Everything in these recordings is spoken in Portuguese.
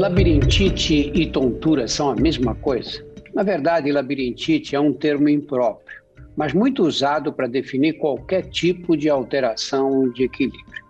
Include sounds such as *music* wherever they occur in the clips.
Labirintite e tontura são a mesma coisa? Na verdade, labirintite é um termo impróprio, mas muito usado para definir qualquer tipo de alteração de equilíbrio.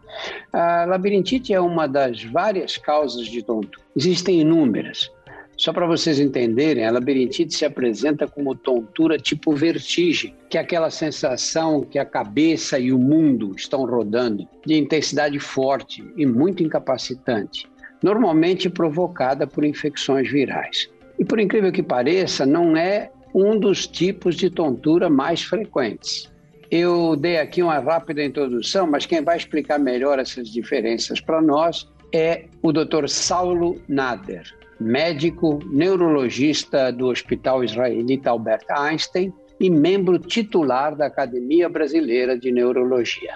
A labirintite é uma das várias causas de tontura. Existem inúmeras. Só para vocês entenderem, a labirintite se apresenta como tontura tipo vertigem, que é aquela sensação que a cabeça e o mundo estão rodando, de intensidade forte e muito incapacitante, normalmente provocada por infecções virais. E por incrível que pareça, não é um dos tipos de tontura mais frequentes. Eu dei aqui uma rápida introdução, mas quem vai explicar melhor essas diferenças para nós é o Dr. Saulo Nader médico neurologista do Hospital Israelita Albert Einstein e membro titular da Academia Brasileira de Neurologia.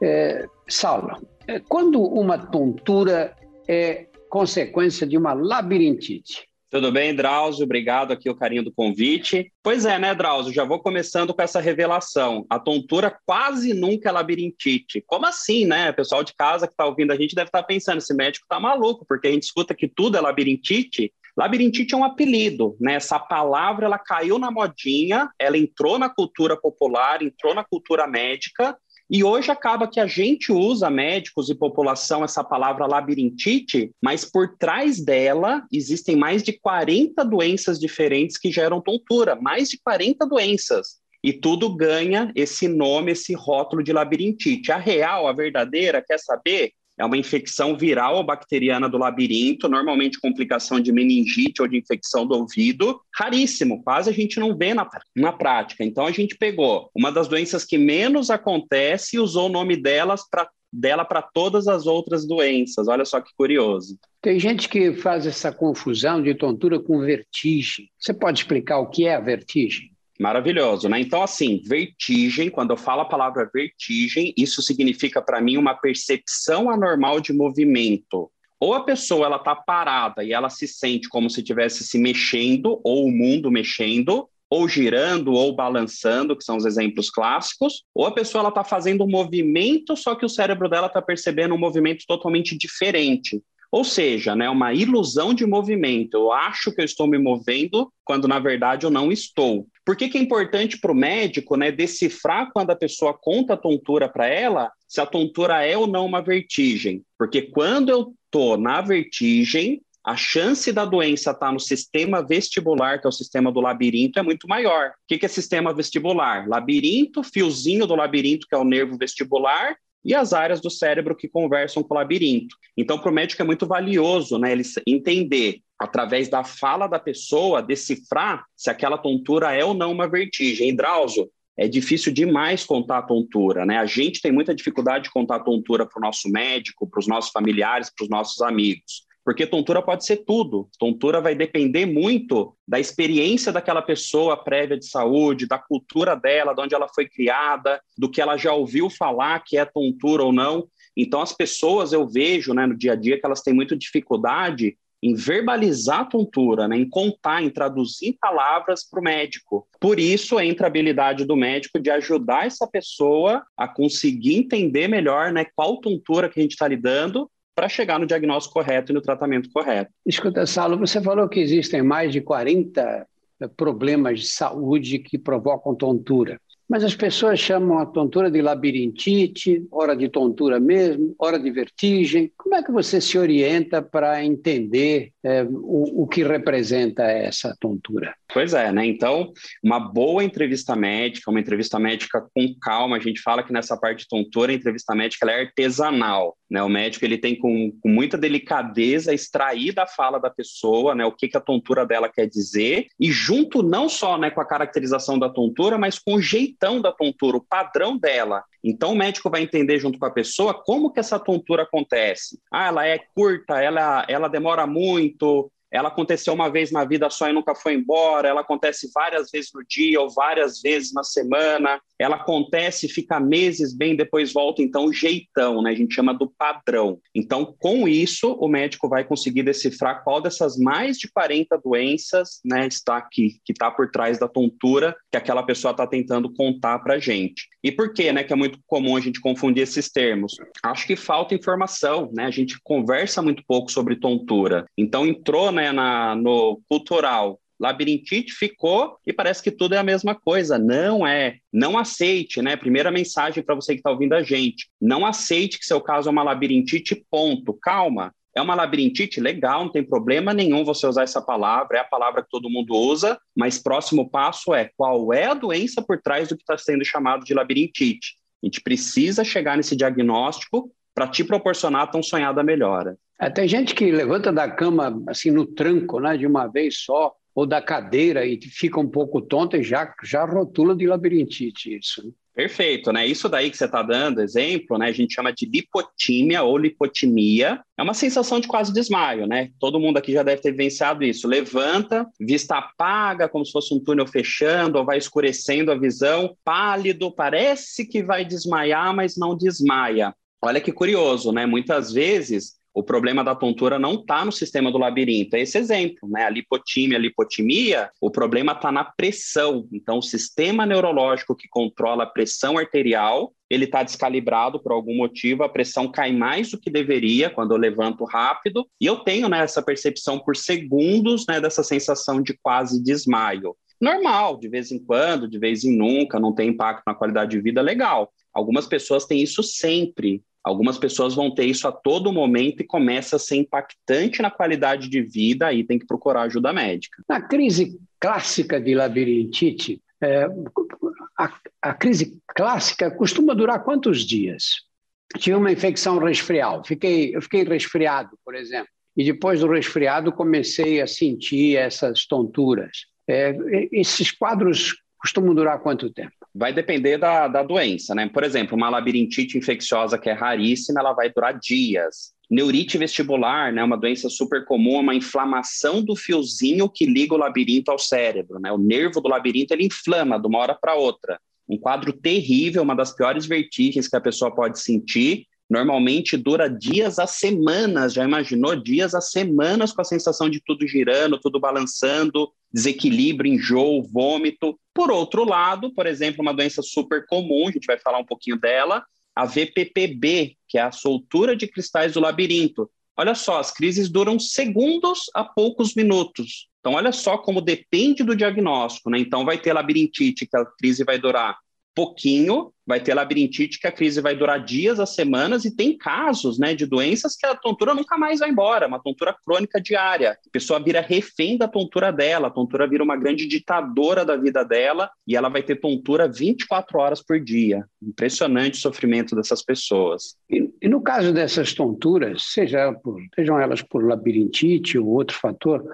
É, Saulo, é, quando uma tontura é consequência de uma labirintite, tudo bem, Drauzio? Obrigado aqui o carinho do convite. Pois é, né, Drauzio? Já vou começando com essa revelação. A tontura quase nunca é labirintite. Como assim, né? O pessoal de casa que está ouvindo a gente deve estar tá pensando, esse médico está maluco, porque a gente escuta que tudo é labirintite. Labirintite é um apelido, né? Essa palavra ela caiu na modinha, ela entrou na cultura popular, entrou na cultura médica e hoje acaba que a gente usa, médicos e população, essa palavra labirintite, mas por trás dela existem mais de 40 doenças diferentes que geram tontura, mais de 40 doenças. E tudo ganha esse nome, esse rótulo de labirintite. A real, a verdadeira, quer saber? É uma infecção viral ou bacteriana do labirinto, normalmente complicação de meningite ou de infecção do ouvido. Raríssimo, quase a gente não vê na, na prática. Então a gente pegou uma das doenças que menos acontece e usou o nome delas para dela para todas as outras doenças. Olha só que curioso. Tem gente que faz essa confusão de tontura com vertigem. Você pode explicar o que é a vertigem? Maravilhoso, né? Então, assim, vertigem, quando eu falo a palavra vertigem, isso significa para mim uma percepção anormal de movimento. Ou a pessoa ela tá parada e ela se sente como se estivesse se mexendo, ou o mundo mexendo, ou girando, ou balançando, que são os exemplos clássicos, ou a pessoa ela está fazendo um movimento, só que o cérebro dela está percebendo um movimento totalmente diferente. Ou seja, né, uma ilusão de movimento. Eu acho que eu estou me movendo quando na verdade eu não estou. Por que, que é importante para o médico né, decifrar quando a pessoa conta a tontura para ela, se a tontura é ou não uma vertigem? Porque quando eu estou na vertigem, a chance da doença estar tá no sistema vestibular, que é o sistema do labirinto, é muito maior. O que é sistema vestibular? Labirinto, fiozinho do labirinto, que é o nervo vestibular, e as áreas do cérebro que conversam com o labirinto. Então, para o médico é muito valioso né, ele entender, através da fala da pessoa, decifrar se aquela tontura é ou não uma vertigem. Drauzio, é difícil demais contar a tontura, né? A gente tem muita dificuldade de contar a tontura para o nosso médico, para os nossos familiares, para os nossos amigos. Porque tontura pode ser tudo. Tontura vai depender muito da experiência daquela pessoa prévia de saúde, da cultura dela, de onde ela foi criada, do que ela já ouviu falar que é tontura ou não. Então, as pessoas, eu vejo né, no dia a dia que elas têm muita dificuldade em verbalizar a tontura, né, em contar, em traduzir palavras para o médico. Por isso, entra a habilidade do médico de ajudar essa pessoa a conseguir entender melhor né, qual tontura que a gente está lidando para chegar no diagnóstico correto e no tratamento correto. Escuta, Saulo, você falou que existem mais de 40 problemas de saúde que provocam tontura. Mas as pessoas chamam a tontura de labirintite, hora de tontura mesmo, hora de vertigem. Como é que você se orienta para entender é, o, o que representa essa tontura? Pois é, né? Então, uma boa entrevista médica, uma entrevista médica com calma, a gente fala que nessa parte de tontura, a entrevista médica é artesanal, né? O médico ele tem com, com, muita delicadeza extrair da fala da pessoa, né, o que, que a tontura dela quer dizer, e junto não só né, com a caracterização da tontura, mas com o jeitão da tontura, o padrão dela. Então o médico vai entender junto com a pessoa como que essa tontura acontece. Ah, ela é curta, ela, ela demora muito, ela aconteceu uma vez na vida só e nunca foi embora, ela acontece várias vezes no dia ou várias vezes na semana, ela acontece, fica meses bem, depois volta, então o jeitão, né? A gente chama do padrão. Então, com isso, o médico vai conseguir decifrar qual dessas mais de 40 doenças, né, está aqui, que está por trás da tontura que aquela pessoa está tentando contar para gente. E por quê, né, que é muito comum a gente confundir esses termos? Acho que falta informação, né? A gente conversa muito pouco sobre tontura. Então entrou, né, na, no cultural labirintite ficou e parece que tudo é a mesma coisa. Não é. Não aceite, né? Primeira mensagem para você que está ouvindo a gente. Não aceite que seu caso é uma labirintite, ponto. Calma. É uma labirintite legal, não tem problema nenhum você usar essa palavra, é a palavra que todo mundo usa, mas próximo passo é qual é a doença por trás do que está sendo chamado de labirintite. A gente precisa chegar nesse diagnóstico para te proporcionar a tão sonhada melhora. É, tem gente que levanta da cama assim no tranco, né, de uma vez só, ou da cadeira e fica um pouco tonta e já, já rotula de labirintite isso. Né? Perfeito, né? Isso daí que você está dando, exemplo, né? A gente chama de lipotímia ou lipotimia. É uma sensação de quase desmaio, né? Todo mundo aqui já deve ter vivenciado isso. Levanta, vista apaga, como se fosse um túnel fechando, ou vai escurecendo a visão, pálido, parece que vai desmaiar, mas não desmaia. Olha que curioso, né? Muitas vezes o problema da tontura não está no sistema do labirinto. É esse exemplo, né? A lipotímia, a lipotimia, o problema está na pressão. Então, o sistema neurológico que controla a pressão arterial, ele está descalibrado por algum motivo, a pressão cai mais do que deveria quando eu levanto rápido, e eu tenho né, essa percepção por segundos né, dessa sensação de quase desmaio. Normal, de vez em quando, de vez em nunca, não tem impacto na qualidade de vida, legal. Algumas pessoas têm isso sempre, Algumas pessoas vão ter isso a todo momento e começa a ser impactante na qualidade de vida, aí tem que procurar ajuda médica. Na crise clássica de labirintite, é, a, a crise clássica costuma durar quantos dias? Tive uma infecção resfrial, fiquei, eu fiquei resfriado, por exemplo, e depois do resfriado comecei a sentir essas tonturas. É, esses quadros costumam durar quanto tempo? Vai depender da, da doença, né? Por exemplo, uma labirintite infecciosa que é raríssima, ela vai durar dias. Neurite vestibular, né, uma doença super comum, é uma inflamação do fiozinho que liga o labirinto ao cérebro, né? O nervo do labirinto ele inflama de uma hora para outra. Um quadro terrível, uma das piores vertigens que a pessoa pode sentir. Normalmente dura dias a semanas, já imaginou? Dias a semanas com a sensação de tudo girando, tudo balançando, desequilíbrio, enjoo, vômito. Por outro lado, por exemplo, uma doença super comum, a gente vai falar um pouquinho dela, a VPPB, que é a soltura de cristais do labirinto. Olha só, as crises duram segundos a poucos minutos. Então, olha só como depende do diagnóstico, né? Então, vai ter labirintite, que a crise vai durar pouquinho, vai ter labirintite que a crise vai durar dias a semanas e tem casos, né, de doenças que a tontura nunca mais vai embora, uma tontura crônica diária. A pessoa vira refém da tontura dela, a tontura vira uma grande ditadora da vida dela e ela vai ter tontura 24 horas por dia. Impressionante o sofrimento dessas pessoas. E, e no caso dessas tonturas, seja por, sejam elas por labirintite ou outro fator,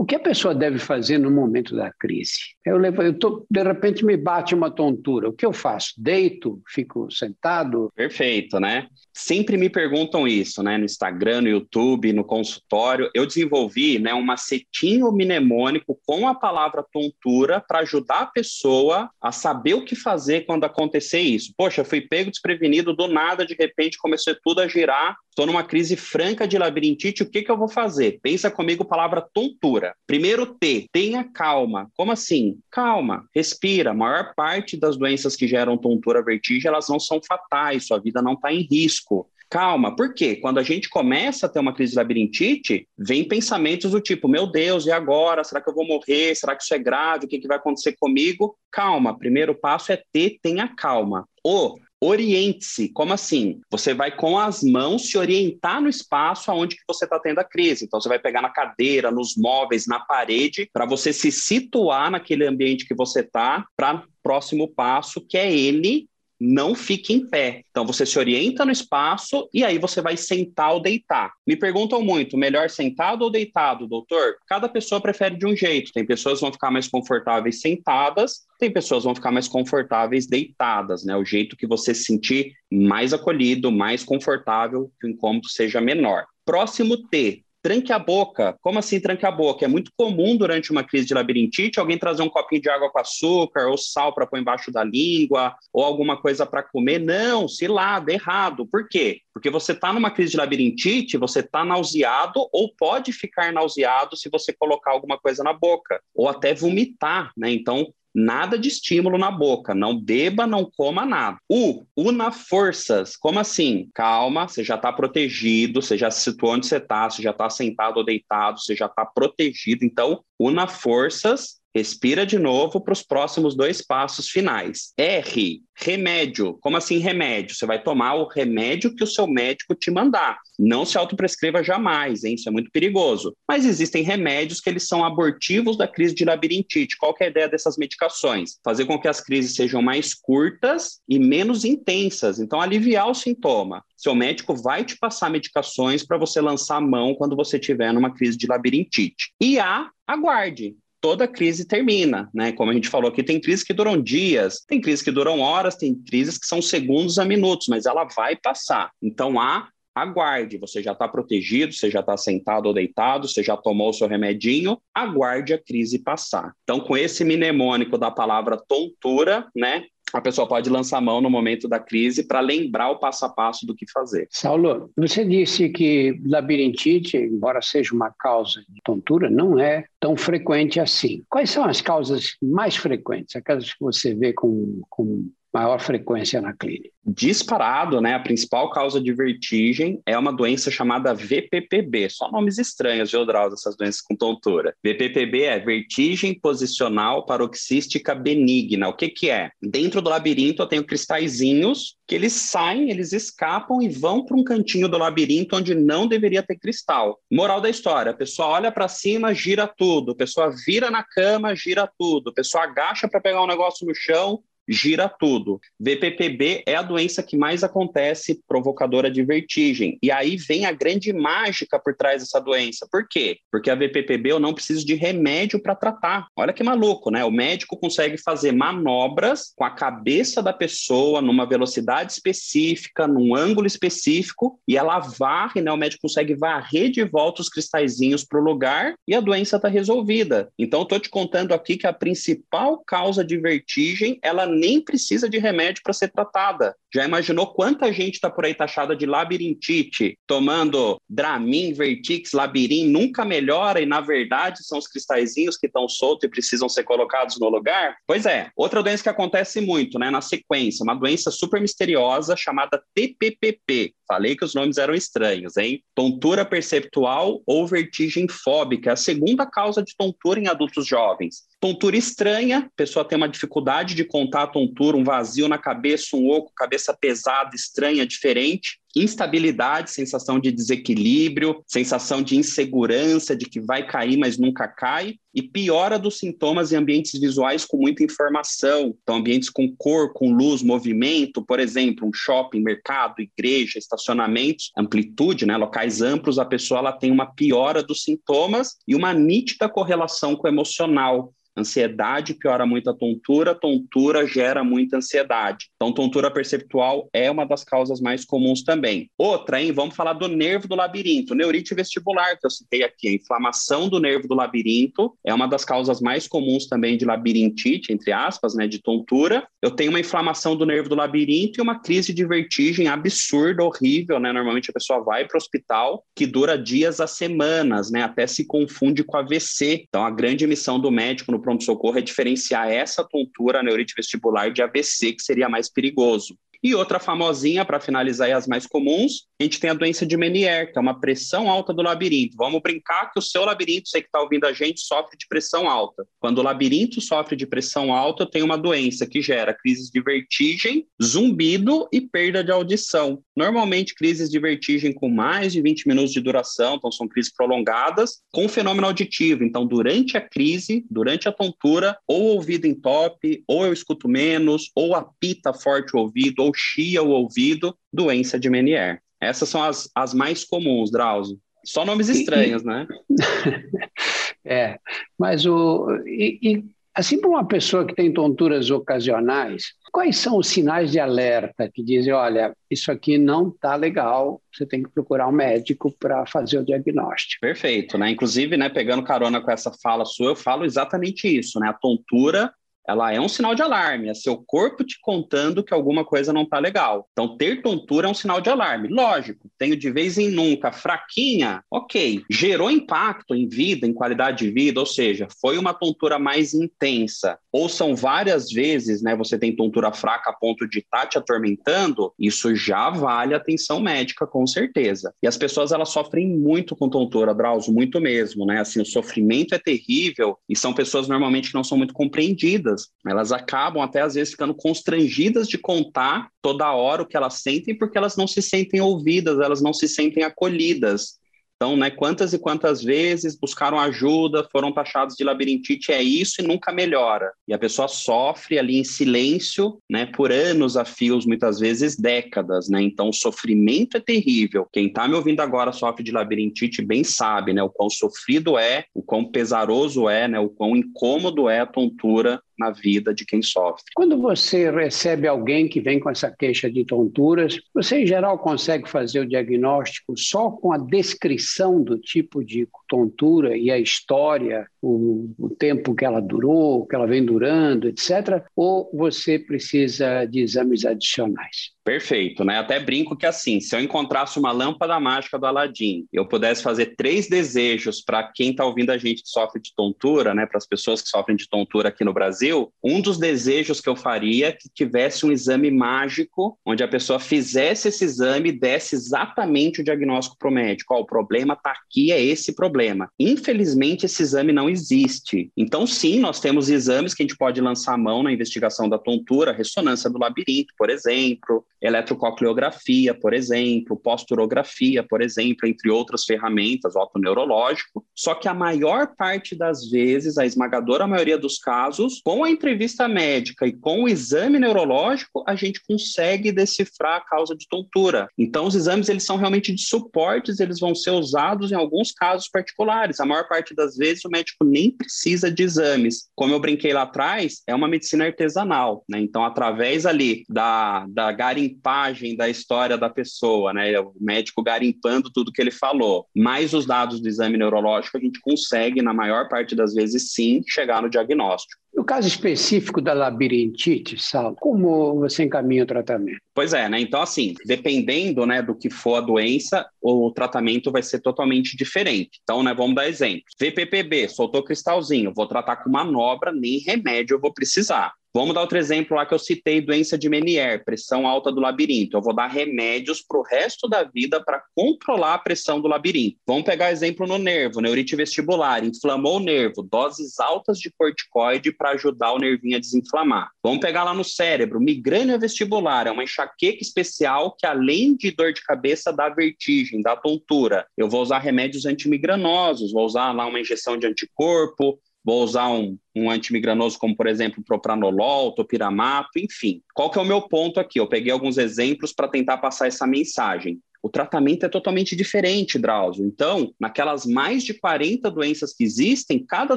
o que a pessoa deve fazer no momento da crise? Eu, levo, eu tô, de repente me bate uma tontura, o que eu faço? Deito, fico sentado? Perfeito, né? Sempre me perguntam isso, né? No Instagram, no YouTube, no consultório. Eu desenvolvi né, um macetinho mnemônico com a palavra tontura para ajudar a pessoa a saber o que fazer quando acontecer isso. Poxa, fui pego desprevenido do nada, de repente começou tudo a girar, estou numa crise franca de labirintite, o que, que eu vou fazer? Pensa comigo palavra tontura. Primeiro T, tenha calma. Como assim? Calma, respira. A maior parte das doenças que geram tontura, vertigem, elas não são fatais, sua vida não está em risco. Calma, por quê? Quando a gente começa a ter uma crise de labirintite, vem pensamentos do tipo: meu Deus, e agora? Será que eu vou morrer? Será que isso é grave? O que, que vai acontecer comigo? Calma, primeiro passo é ter, tenha calma. Ou oriente-se. Como assim? Você vai com as mãos se orientar no espaço aonde que você está tendo a crise. Então você vai pegar na cadeira, nos móveis, na parede, para você se situar naquele ambiente que você está, para próximo passo, que é ele não fique em pé. Então você se orienta no espaço e aí você vai sentar ou deitar. Me perguntam muito, melhor sentado ou deitado, doutor? Cada pessoa prefere de um jeito. Tem pessoas que vão ficar mais confortáveis sentadas, tem pessoas que vão ficar mais confortáveis deitadas, né? O jeito que você se sentir mais acolhido, mais confortável, que o incômodo seja menor. Próximo T, tranque a boca. Como assim tranque a boca? É muito comum durante uma crise de labirintite alguém trazer um copinho de água com açúcar ou sal para pôr embaixo da língua ou alguma coisa para comer. Não, cilada, errado. Por quê? Porque você está numa crise de labirintite, você está nauseado ou pode ficar nauseado se você colocar alguma coisa na boca ou até vomitar, né? Então, nada de estímulo na boca, não beba, não coma nada. U, una forças, como assim? Calma, você já está protegido, você já se situou onde você está, você já está sentado ou deitado, você já está protegido, então una forças Respira de novo para os próximos dois passos finais. R, remédio. Como assim remédio? Você vai tomar o remédio que o seu médico te mandar. Não se autoprescreva jamais, hein? Isso é muito perigoso. Mas existem remédios que eles são abortivos da crise de labirintite. Qual é a ideia dessas medicações? Fazer com que as crises sejam mais curtas e menos intensas. Então, aliviar o sintoma. Seu médico vai te passar medicações para você lançar a mão quando você tiver numa crise de labirintite. E A, aguarde toda crise termina, né? Como a gente falou aqui, tem crises que duram dias, tem crises que duram horas, tem crises que são segundos a minutos, mas ela vai passar. Então há aguarde, você já está protegido, você já está sentado ou deitado, você já tomou o seu remedinho, aguarde a crise passar. Então, com esse mnemônico da palavra tontura, né, a pessoa pode lançar a mão no momento da crise para lembrar o passo a passo do que fazer. Saulo, você disse que labirintite, embora seja uma causa de tontura, não é tão frequente assim. Quais são as causas mais frequentes, aquelas que você vê com, com maior frequência na clínica? Disparado, né? A principal causa de vertigem é uma doença chamada VPPB. Só nomes estranhos, Drauzio, essas doenças com tontura. VPPB é vertigem posicional paroxística benigna. O que que é? Dentro do labirinto eu tenho cristalzinhos que eles saem, eles escapam e vão para um cantinho do labirinto onde não deveria ter cristal. Moral da história: a pessoa olha para cima, gira tudo. A pessoa vira na cama, gira tudo. A pessoa agacha para pegar um negócio no chão, gira tudo. VPPB é a doença que mais acontece provocadora de vertigem. E aí vem a grande mágica por trás dessa doença. Por quê? Porque a VPPB eu não preciso de remédio para tratar. Olha que maluco, né? O médico consegue fazer manobras com a cabeça da pessoa numa velocidade específica, num ângulo específico, e ela varre, né? O médico consegue varrer de volta os cristalzinhos para o lugar e a doença está resolvida. Então, estou te contando aqui que a principal causa de vertigem, ela nem precisa de remédio para ser tratada. Já imaginou quanta gente está por aí taxada de labirintite, tomando Dramin, Vertix, Labirin, nunca melhora e na verdade são os cristalzinhos que estão soltos e precisam ser colocados no lugar? Pois é, outra doença que acontece muito, né, na sequência, uma doença super misteriosa chamada TPPP. Falei que os nomes eram estranhos, hein? Tontura perceptual ou vertigem fóbica, a segunda causa de tontura em adultos jovens. Tontura estranha, a pessoa tem uma dificuldade de contar a tontura, um vazio na cabeça, um oco, cabeça pesada, estranha, diferente instabilidade, sensação de desequilíbrio, sensação de insegurança, de que vai cair, mas nunca cai, e piora dos sintomas em ambientes visuais com muita informação. Então, ambientes com cor, com luz, movimento, por exemplo, um shopping, mercado, igreja, estacionamentos, amplitude, né, locais amplos, a pessoa ela tem uma piora dos sintomas e uma nítida correlação com o emocional. Ansiedade piora muito a tontura, tontura gera muita ansiedade. Então, tontura perceptual é uma das causas mais comuns também. Outra, hein? Vamos falar do nervo do labirinto. Neurite vestibular, que eu citei aqui. A inflamação do nervo do labirinto é uma das causas mais comuns também de labirintite, entre aspas, né? De tontura. Eu tenho uma inflamação do nervo do labirinto e uma crise de vertigem absurda, horrível, né? Normalmente a pessoa vai para o hospital, que dura dias a semanas, né? Até se confunde com AVC. Então, a grande missão do médico no pronto-socorro é diferenciar essa tontura neurite vestibular de AVC, que seria mais perigoso. E outra famosinha, para finalizar, as mais comuns, a gente tem a doença de Menier, que é uma pressão alta do labirinto. Vamos brincar que o seu labirinto, você que está ouvindo a gente, sofre de pressão alta. Quando o labirinto sofre de pressão alta, tem uma doença que gera crises de vertigem, zumbido e perda de audição. Normalmente, crises de vertigem com mais de 20 minutos de duração, então são crises prolongadas, com fenômeno auditivo. Então, durante a crise, durante a tontura, ou o ouvido entope, ou eu escuto menos, ou apita forte o ouvido, ou chia o ouvido, doença de Menier. Essas são as, as mais comuns, Drauzio. Só nomes estranhos, e, né? *laughs* é, mas o. E, e assim, para uma pessoa que tem tonturas ocasionais, quais são os sinais de alerta que dizem: olha, isso aqui não está legal, você tem que procurar um médico para fazer o diagnóstico? Perfeito, né? Inclusive, né, pegando carona com essa fala sua, eu falo exatamente isso, né? A tontura ela é um sinal de alarme, é seu corpo te contando que alguma coisa não está legal. Então, ter tontura é um sinal de alarme. Lógico, tenho de vez em nunca, fraquinha, ok. Gerou impacto em vida, em qualidade de vida, ou seja, foi uma tontura mais intensa, ou são várias vezes, né, você tem tontura fraca a ponto de estar tá te atormentando, isso já vale atenção médica, com certeza. E as pessoas, elas sofrem muito com tontura, Drauzio, muito mesmo, né? Assim, o sofrimento é terrível e são pessoas normalmente que não são muito compreendidas. Elas acabam até às vezes ficando constrangidas de contar toda hora o que elas sentem porque elas não se sentem ouvidas, elas não se sentem acolhidas. Então, né, quantas e quantas vezes buscaram ajuda, foram taxados de labirintite, é isso e nunca melhora. E a pessoa sofre ali em silêncio, né, por anos a fios, muitas vezes décadas, né? Então, o sofrimento é terrível. Quem está me ouvindo agora sofre de labirintite bem sabe, né, o quão sofrido é, o quão pesaroso é, né, o quão incômodo é a tontura na vida de quem sofre. Quando você recebe alguém que vem com essa queixa de tonturas, você em geral consegue fazer o diagnóstico só com a descrição do tipo de tontura e a história, o, o tempo que ela durou, que ela vem durando, etc. Ou você precisa de exames adicionais? Perfeito, né? Até brinco que assim, se eu encontrasse uma lâmpada mágica do Aladim, eu pudesse fazer três desejos para quem está ouvindo a gente que sofre de tontura, né? Para as pessoas que sofrem de tontura aqui no Brasil, um dos desejos que eu faria é que tivesse um exame mágico, onde a pessoa fizesse esse exame e desse exatamente o diagnóstico para o médico. Ó, o problema está aqui, é esse problema. Infelizmente, esse exame não existe. Então, sim, nós temos exames que a gente pode lançar a mão na investigação da tontura, ressonância do labirinto, por exemplo eletrococleografia, por exemplo, posturografia, por exemplo, entre outras ferramentas, neurológico. Só que a maior parte das vezes, a esmagadora maioria dos casos, com a entrevista médica e com o exame neurológico, a gente consegue decifrar a causa de tontura. Então, os exames eles são realmente de suportes, eles vão ser usados em alguns casos particulares. A maior parte das vezes, o médico nem precisa de exames. Como eu brinquei lá atrás, é uma medicina artesanal, né? Então, através ali da, da garimpa garimpagem da história da pessoa, né? O médico garimpando tudo que ele falou. Mais os dados do exame neurológico, a gente consegue, na maior parte das vezes, sim, chegar no diagnóstico. No caso específico da labirintite, Saulo, como você encaminha o tratamento? Pois é, né? Então, assim, dependendo né, do que for a doença, o tratamento vai ser totalmente diferente. Então, né, vamos dar exemplo. VPPB, soltou cristalzinho, vou tratar com manobra, nem remédio eu vou precisar. Vamos dar outro exemplo lá que eu citei, doença de Menier, pressão alta do labirinto. Eu vou dar remédios para o resto da vida para controlar a pressão do labirinto. Vamos pegar exemplo no nervo, neurite vestibular, inflamou o nervo, doses altas de corticoide para ajudar o nervinho a desinflamar. Vamos pegar lá no cérebro, migrânia vestibular, é uma enxaqueca especial que além de dor de cabeça dá vertigem, dá tontura. Eu vou usar remédios antimigranosos, vou usar lá uma injeção de anticorpo, vou usar um, um antimigranoso como, por exemplo, propranolol, topiramato, enfim. Qual que é o meu ponto aqui? Eu peguei alguns exemplos para tentar passar essa mensagem. O tratamento é totalmente diferente, Drauzio. Então, naquelas mais de 40 doenças que existem, cada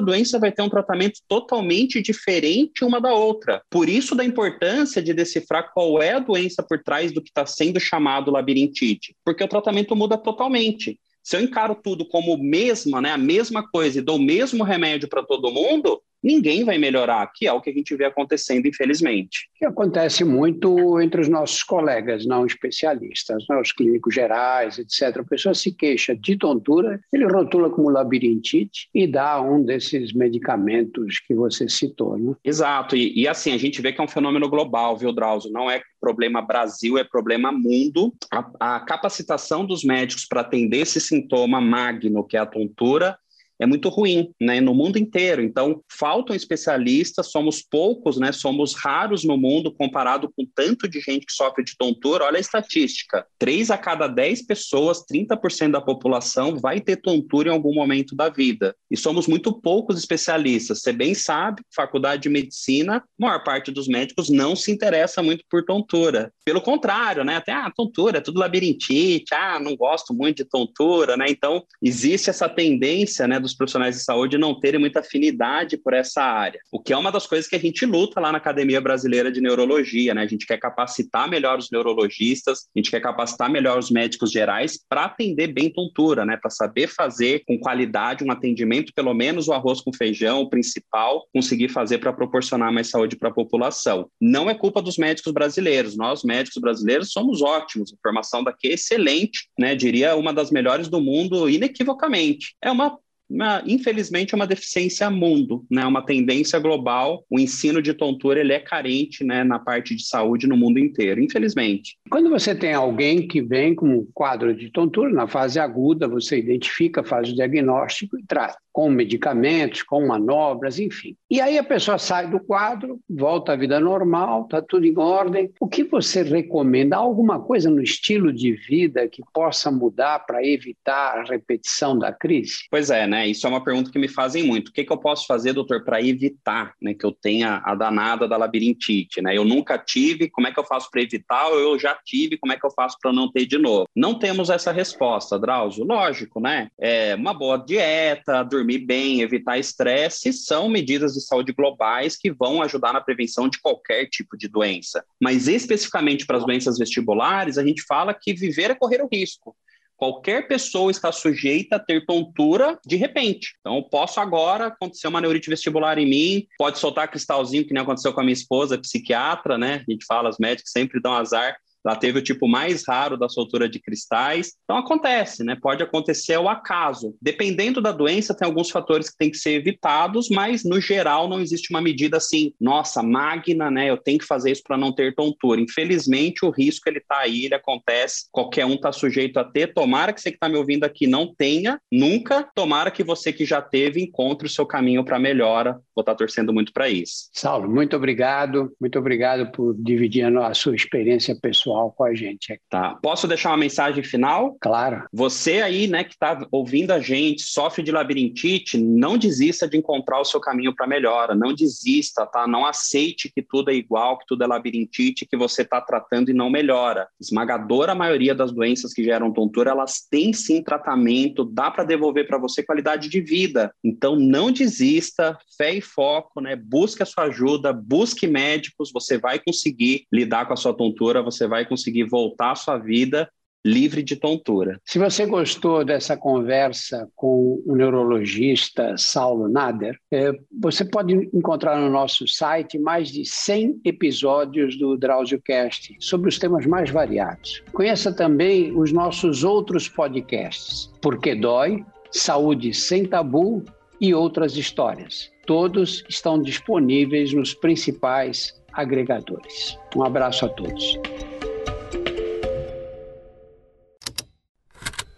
doença vai ter um tratamento totalmente diferente uma da outra. Por isso da importância de decifrar qual é a doença por trás do que está sendo chamado labirintite, porque o tratamento muda totalmente. Se eu encaro tudo como mesma, né, a mesma coisa e dou o mesmo remédio para todo mundo, ninguém vai melhorar, que é o que a gente vê acontecendo, infelizmente. Que acontece muito entre os nossos colegas não especialistas, né? os clínicos gerais, etc. A pessoa se queixa de tontura, ele rotula como labirintite e dá um desses medicamentos que você citou. Né? Exato, e, e assim, a gente vê que é um fenômeno global, viu, Drauzio? Não é problema Brasil, é problema mundo. A, a capacitação dos médicos para atender esse sintoma magno, que é a tontura, é muito ruim, né, no mundo inteiro. Então, faltam especialistas, somos poucos, né, somos raros no mundo comparado com tanto de gente que sofre de tontura. Olha a estatística: 3 a cada 10 pessoas, 30% da população vai ter tontura em algum momento da vida. E somos muito poucos especialistas. Você bem sabe, faculdade de medicina, a maior parte dos médicos não se interessa muito por tontura. Pelo contrário, né, até ah, tontura, é tudo labirintite, ah, não gosto muito de tontura, né? Então, existe essa tendência, né, dos profissionais de saúde não terem muita afinidade por essa área, o que é uma das coisas que a gente luta lá na Academia Brasileira de Neurologia, né? A gente quer capacitar melhor os neurologistas, a gente quer capacitar melhor os médicos gerais para atender bem tontura, né? Para saber fazer com qualidade um atendimento, pelo menos o arroz com feijão, o principal, conseguir fazer para proporcionar mais saúde para a população. Não é culpa dos médicos brasileiros, nós médicos brasileiros somos ótimos, a formação daqui é excelente, né? Diria uma das melhores do mundo, inequivocamente. É uma uma, infelizmente, é uma deficiência mundo, né? uma tendência global. O ensino de tontura ele é carente né, na parte de saúde no mundo inteiro, infelizmente. Quando você tem alguém que vem com um quadro de tontura, na fase aguda, você identifica, faz o diagnóstico e trata com medicamentos, com manobras, enfim. E aí a pessoa sai do quadro, volta à vida normal, está tudo em ordem. O que você recomenda? Alguma coisa no estilo de vida que possa mudar para evitar a repetição da crise? Pois é, né? Isso é uma pergunta que me fazem muito. O que, que eu posso fazer, doutor, para evitar né, que eu tenha a danada da labirintite? Né? Eu nunca tive, como é que eu faço para evitar? Ou eu já tive, como é que eu faço para não ter de novo? Não temos essa resposta, Drauzio. Lógico, né? É uma boa dieta, dormir dormir bem, evitar estresse, são medidas de saúde globais que vão ajudar na prevenção de qualquer tipo de doença. Mas especificamente para as doenças vestibulares, a gente fala que viver é correr o risco. Qualquer pessoa está sujeita a ter tontura de repente. Então, posso agora acontecer uma neurite vestibular em mim, pode soltar cristalzinho, que nem aconteceu com a minha esposa, psiquiatra, né? A gente fala, os médicos sempre dão azar ela teve o tipo mais raro da soltura de cristais. Então acontece, né? Pode acontecer o acaso. Dependendo da doença, tem alguns fatores que têm que ser evitados, mas no geral não existe uma medida assim, nossa, magna, né? Eu tenho que fazer isso para não ter tontura. Infelizmente, o risco ele tá aí, ele acontece. Qualquer um tá sujeito a ter. Tomara que você que está me ouvindo aqui não tenha, nunca. Tomara que você que já teve encontre o seu caminho para melhora. Vou estar tá torcendo muito para isso. Saulo, muito obrigado. Muito obrigado por dividir a sua experiência pessoal pessoal com a gente. Tá. Posso deixar uma mensagem final? Claro. Você aí, né, que está ouvindo a gente, sofre de labirintite, não desista de encontrar o seu caminho para melhora. Não desista, tá? Não aceite que tudo é igual, que tudo é labirintite, que você está tratando e não melhora. Esmagadora maioria das doenças que geram tontura, elas têm sim tratamento, dá para devolver para você qualidade de vida. Então não desista, fé e foco, né? Busque a sua ajuda, busque médicos, você vai conseguir lidar com a sua tontura, você vai vai conseguir voltar à sua vida livre de tontura. Se você gostou dessa conversa com o neurologista Saulo Nader, é, você pode encontrar no nosso site mais de 100 episódios do DrauzioCast sobre os temas mais variados. Conheça também os nossos outros podcasts, Porque Dói, Saúde Sem Tabu e outras histórias. Todos estão disponíveis nos principais agregadores. Um abraço a todos.